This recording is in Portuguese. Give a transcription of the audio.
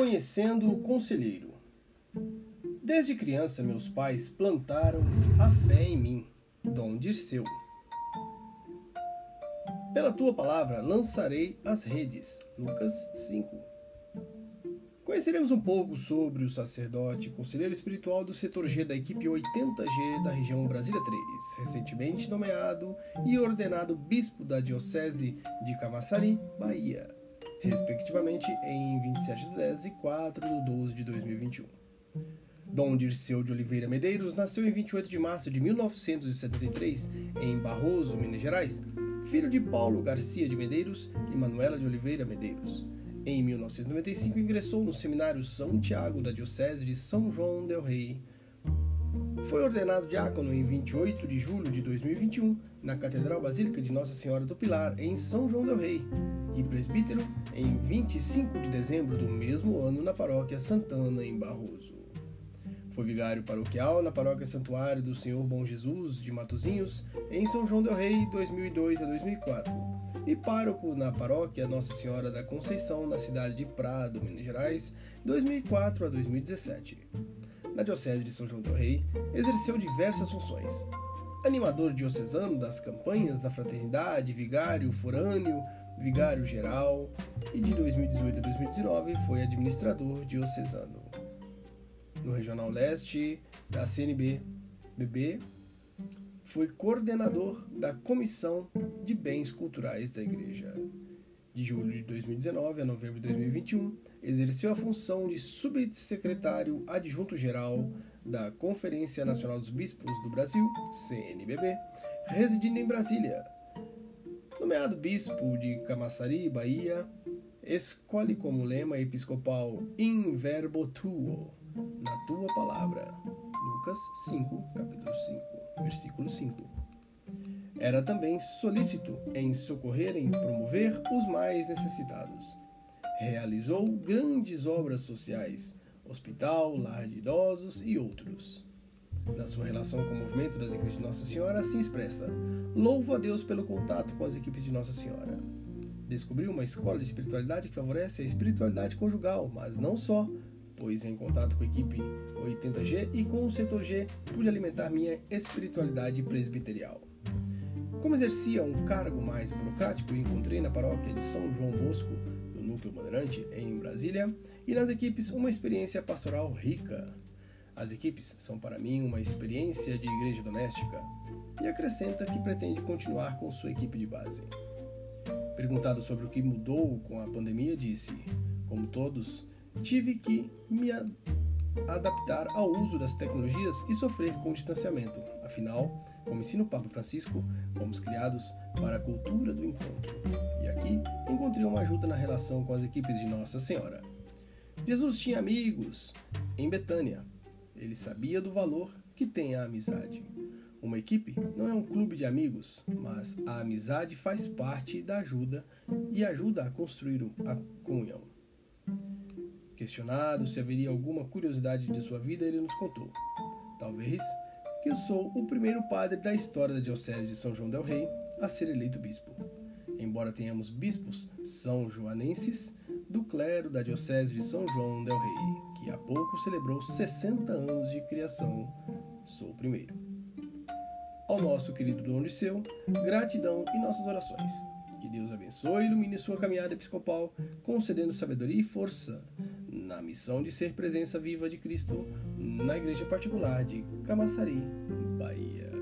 Conhecendo o Conselheiro. Desde criança, meus pais plantaram a fé em mim. Dom Dirceu. Pela tua palavra lançarei as redes. Lucas 5. Conheceremos um pouco sobre o sacerdote conselheiro espiritual do setor G da equipe 80G da região Brasília 3, recentemente nomeado e ordenado bispo da Diocese de Camaçari, Bahia respectivamente, em 27 de 10 e 4 de 12 de 2021. Dom Dirceu de Oliveira Medeiros nasceu em 28 de março de 1973 em Barroso, Minas Gerais, filho de Paulo Garcia de Medeiros e Manuela de Oliveira Medeiros. Em 1995 ingressou no Seminário São Tiago da Diocese de São João del Rei. Foi ordenado diácono em 28 de julho de 2021 na Catedral Basílica de Nossa Senhora do Pilar, em São João del Rei, e presbítero em 25 de dezembro do mesmo ano na paróquia Santana, em Barroso. Foi vigário paroquial na paróquia Santuário do Senhor Bom Jesus de Matozinhos, em São João del Rei, 2002 a 2004, e pároco na paróquia Nossa Senhora da Conceição, na cidade de Prado, Minas Gerais, 2004 a 2017. Na Diocese de São João del Rei, exerceu diversas funções, animador diocesano das campanhas da Fraternidade, vigário forâneo, vigário geral e de 2018 a 2019 foi administrador diocesano. No Regional Leste da CNB BB, foi coordenador da Comissão de Bens Culturais da Igreja. De julho de 2019 a novembro de 2021, exerceu a função de subsecretário adjunto geral da Conferência Nacional dos Bispos do Brasil, CNBB, residindo em Brasília. Nomeado bispo de Camaçari, Bahia, escolhe como lema episcopal In verbo tuo, na tua palavra. Lucas 5, capítulo 5, versículo 5. Era também solícito em socorrer e promover os mais necessitados. Realizou grandes obras sociais, hospital, lar de idosos e outros. Na sua relação com o movimento das equipes de Nossa Senhora, se expressa: Louvo a Deus pelo contato com as equipes de Nossa Senhora. Descobriu uma escola de espiritualidade que favorece a espiritualidade conjugal, mas não só, pois em contato com a equipe 80G e com o setor G pude alimentar minha espiritualidade presbiterial. Como exercia um cargo mais burocrático, encontrei na paróquia de São João Bosco Núcleo Bandeirante, em Brasília, e nas equipes uma experiência pastoral rica. As equipes são para mim uma experiência de igreja doméstica, e acrescenta que pretende continuar com sua equipe de base. Perguntado sobre o que mudou com a pandemia, disse: Como todos, tive que me adaptar ao uso das tecnologias e sofrer com o distanciamento. Afinal, como ensina o Papa Francisco, fomos criados para a cultura do encontro. E aqui encontrei uma ajuda na relação com as equipes de Nossa Senhora. Jesus tinha amigos em Betânia. Ele sabia do valor que tem a amizade. Uma equipe não é um clube de amigos, mas a amizade faz parte da ajuda e ajuda a construir a comunhão. Questionado se haveria alguma curiosidade de sua vida, ele nos contou. Talvez que eu sou o primeiro padre da história da Diocese de São João del Rei a ser eleito bispo. Embora tenhamos bispos são joanenses do clero da Diocese de São João del Rei, que há pouco celebrou 60 anos de criação, sou o primeiro. Ao nosso querido Dom Liceu, gratidão e nossas orações. Que Deus abençoe e ilumine sua caminhada episcopal, concedendo sabedoria e força na missão de ser presença viva de Cristo na igreja particular de Camaçari, Bahia.